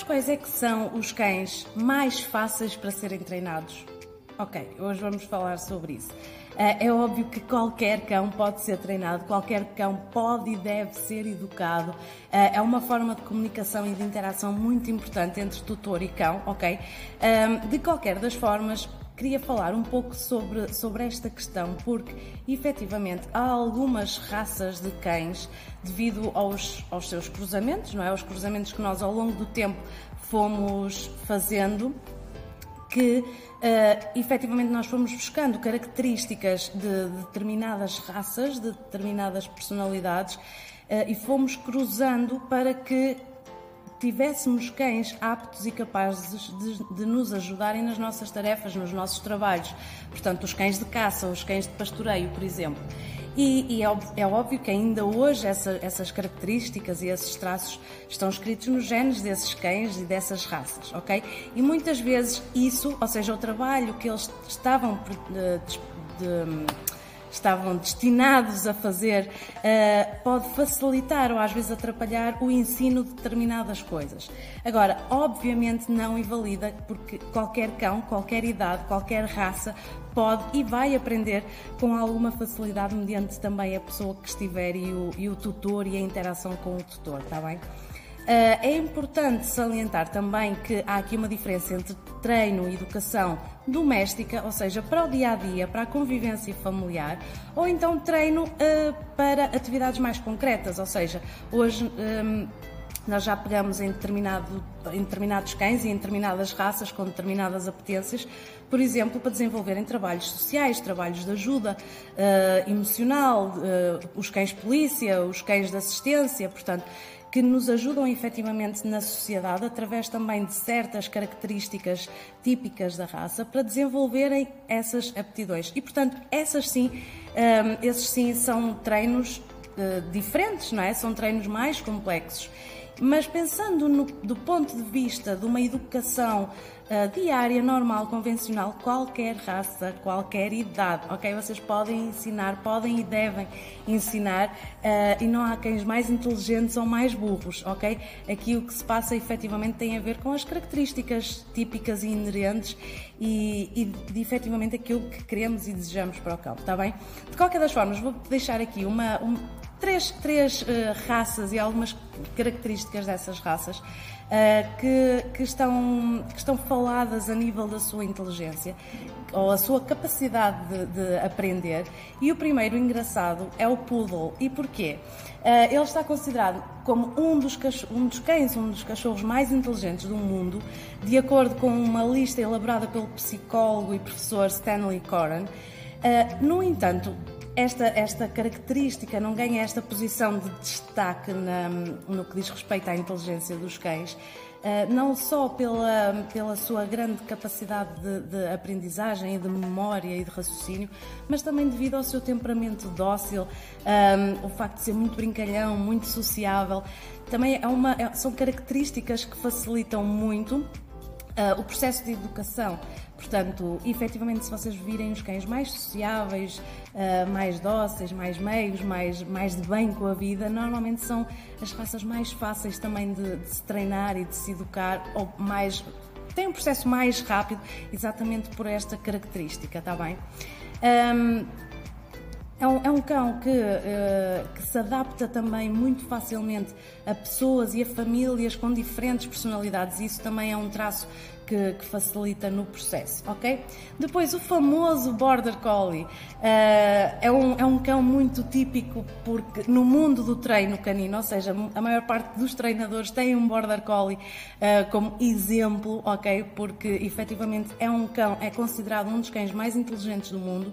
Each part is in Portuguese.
Sabes quais é que são os cães mais fáceis para serem treinados? Ok, hoje vamos falar sobre isso. Eh, é óbvio que qualquer cão pode ser treinado, qualquer cão pode e deve ser educado. Eh, é uma forma de comunicação e de interação muito importante entre tutor e cão, ok? Ehm, de qualquer das formas, queria falar um pouco sobre, sobre esta questão, porque efetivamente há algumas raças de cães, devido aos, aos seus cruzamentos, não é? Aos cruzamentos que nós ao longo do tempo fomos fazendo, que uh, efetivamente nós fomos buscando características de, de determinadas raças, de determinadas personalidades uh, e fomos cruzando para que tivéssemos cães aptos e capazes de, de, nos ajudarem nas nossas tarefas, nos nossos trabalhos. Portanto, os cães de caça, os cães de pastoreio, por exemplo. E, e é, é, óbvio que ainda hoje essa, essas características e esses traços estão escritos nos genes desses cães e dessas raças, ok? E muitas vezes isso, ou seja, o trabalho que eles estavam de, de, estavam destinados a fazer uh, pode facilitar ou às vezes atrapalhar o ensino de determinadas coisas. Agora, obviamente não invalida, porque qualquer cão, qualquer idade, qualquer raça pode e vai aprender com alguma facilidade mediante também a pessoa que estiver e o, e o tutor e a interação com o tutor, está bem? Eh, é importante salientar também que há aqui uma diferença entre treino e educação doméstica, ou seja, para o dia a dia, para a convivência familiar, ou então treino uh, para atividades mais concretas, ou seja, hoje. Um, nós já pegamos em, determinado, em determinados cães e em determinadas raças com determinadas apetências, por exemplo, para desenvolverem trabalhos sociais, trabalhos de ajuda uh, emocional, uh, os cães polícia, os cães de assistência, portanto, que nos ajudam efetivamente na sociedade através também de certas características típicas da raça para desenvolverem essas aptidões. E, portanto, essas sim, um, esses sim são treinos uh, diferentes, não é? São treinos mais complexos. Mas pensando no, do ponto de vista de uma educação uh, diária, normal, convencional, qualquer raça, qualquer idade, ok? Vocês podem ensinar, podem e devem ensinar uh, e não há cães mais inteligentes ou mais burros, ok? Aqui o que se passa efetivamente tem a ver com as características típicas e inerentes e, e de efetivamente aquilo que queremos e desejamos para o cão, está bem? De qualquer das formas, vou deixar aqui uma, um, três, três uh, raças e algumas características dessas raças uh, que, que, estão, que estão faladas a nível da sua inteligência ou a sua capacidade de, de aprender. E o primeiro engraçado é o poodle. E porquê? Uh, ele está considerado como um dos, um dos cães, um dos cachorros mais inteligentes do mundo, de acordo com uma lista elaborada pelo psicólogo e professor Stanley Coren. No entanto, esta, esta característica não ganha esta posição de destaque na, no que diz respeito à inteligência dos cães, uh, não só pela, pela sua grande capacidade de, de, aprendizagem e de memória e de raciocínio, mas também devido ao seu temperamento dócil, um, eh, o facto de ser muito brincalhão, muito sociável. Também é uma, é, são características que facilitam muito Uh, o processo de educação. Portanto, efetivamente, se vocês virem os cães mais sociáveis, uh, mais dóceis, mais meios, mais, mais de bem com a vida, normalmente são as raças mais fáceis também de, de se treinar e de se educar, ou mais. têm um processo mais rápido, exatamente por esta característica, está bem? Um, é um, é um cão que, uh, que, se adapta também muito facilmente a pessoas e a famílias com diferentes personalidades. Isso também é um traço que, que facilita no processo, ok? Depois, o famoso Border Collie. Uh, é, um, é um cão muito típico porque no mundo do treino canino, ou seja, a maior parte dos treinadores tem um Border Collie uh, como exemplo, ok? Porque efetivamente é um cão, é considerado um dos cães mais inteligentes do mundo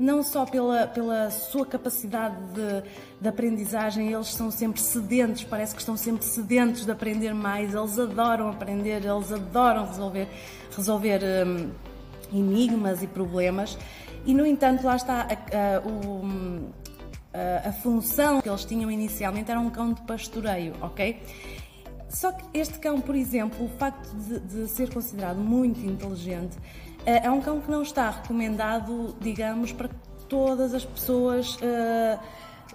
não só pela, pela sua capacidade de, de aprendizagem, eles são sempre sedentos, parece que estão sempre sedentos de aprender mais, eles adoram aprender, eles adoram resolver, resolver um, enigmas e problemas. E, no entanto, lá está a, a, o, a, a função que eles tinham inicialmente era um cão de pastoreio, ok? Só que este cão, por exemplo, o facto de, de, ser considerado muito inteligente, é um cão que não está recomendado, digamos, para todas as pessoas uh,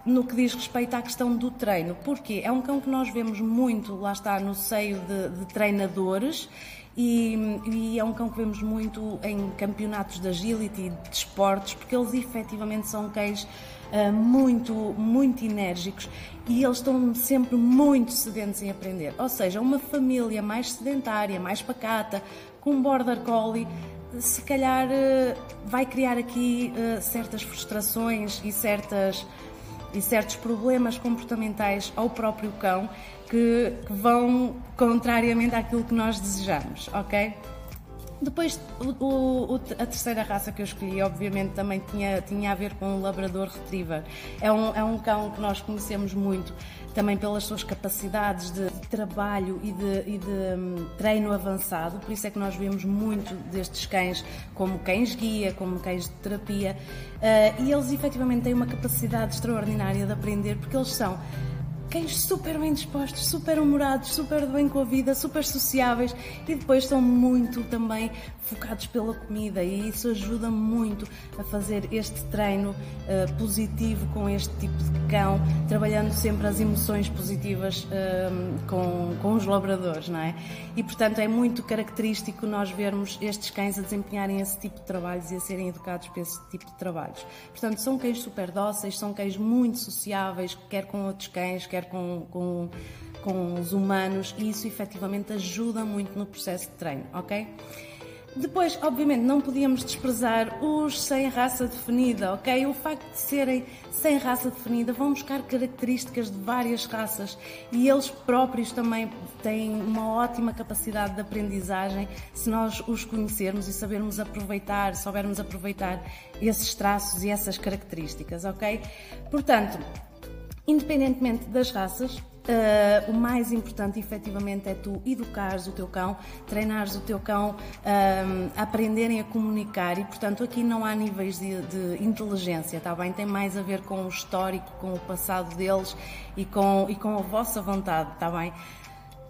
no que diz respeito à questão do treino. Porquê? É um cão que nós vemos muito, lá está, no seio de, de treinadores e, e, é um cão que vemos muito em campeonatos de agility, de esportes, porque eles efetivamente são cães uh, muito, muito enérgicos e eles estão sempre muito sedentos em aprender. Ou seja, uma família mais sedentária, mais pacata, com border collie, se calhar uh, vai criar aqui uh, certas frustrações e certas e certos problemas comportamentais ao próprio cão que, que vão contrariamente àquilo que nós desejamos, ok? Depois, o, o, a terceira raça que eu escolhi, obviamente, também tinha, tinha a ver com o Labrador Retriever. É um, é um cão que nós conhecemos muito, também pelas suas capacidades de trabalho e de, e de um, treino avançado, por isso é que nós vemos muito destes cães como cães-guia, como cães de terapia, uh, e eles efetivamente têm uma capacidade extraordinária de aprender, porque eles são cães super bem dispostos, super humorados, super bem com a vida, super sociáveis e depois são muito também focados pela comida e isso ajuda muito a fazer este treino uh, positivo com este tipo de cão, trabalhando sempre as emoções positivas uh, com, com os labradores, não é? E portanto é muito característico nós vermos estes cães a desempenharem esse tipo de trabalhos e a serem educados para esse tipo de trabalhos. Portanto, são cães super dóceis, são cães muito sociáveis, quer com outros cães, quer com, com, com os humanos, e isso efetivamente ajuda muito no processo de treino, ok? Depois, obviamente, não podíamos desprezar os sem raça definida, ok? O facto de serem sem raça definida vão buscar características de várias raças e eles próprios também têm uma ótima capacidade de aprendizagem se nós os conhecermos e sabermos aproveitar, soubermos aproveitar esses traços e essas características, ok? Portanto, independentemente das raças, Uh, o mais importante, efetivamente, é tu educares o teu cão, treinares o teu cão a aprenderem a comunicar e, portanto, aqui não há níveis de, de, inteligência, tá bem? Tem mais a ver com o histórico, com o passado deles e com, e com a vossa vontade, tá bem?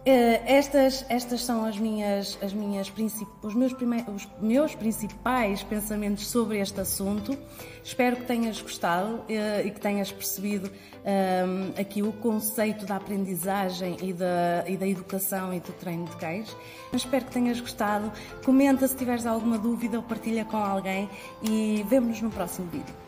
Uh, estas, estas são as minhas, as minhas os, meus os meus principais pensamentos sobre este assunto. Espero que tenhas gostado uh, e que tenhas percebido um, eh, aqui o conceito da aprendizagem e da, e da educação e do treino de cães. Espero que tenhas gostado. Comenta se tiveres alguma dúvida ou partilha com alguém e vemo-nos no próximo vídeo.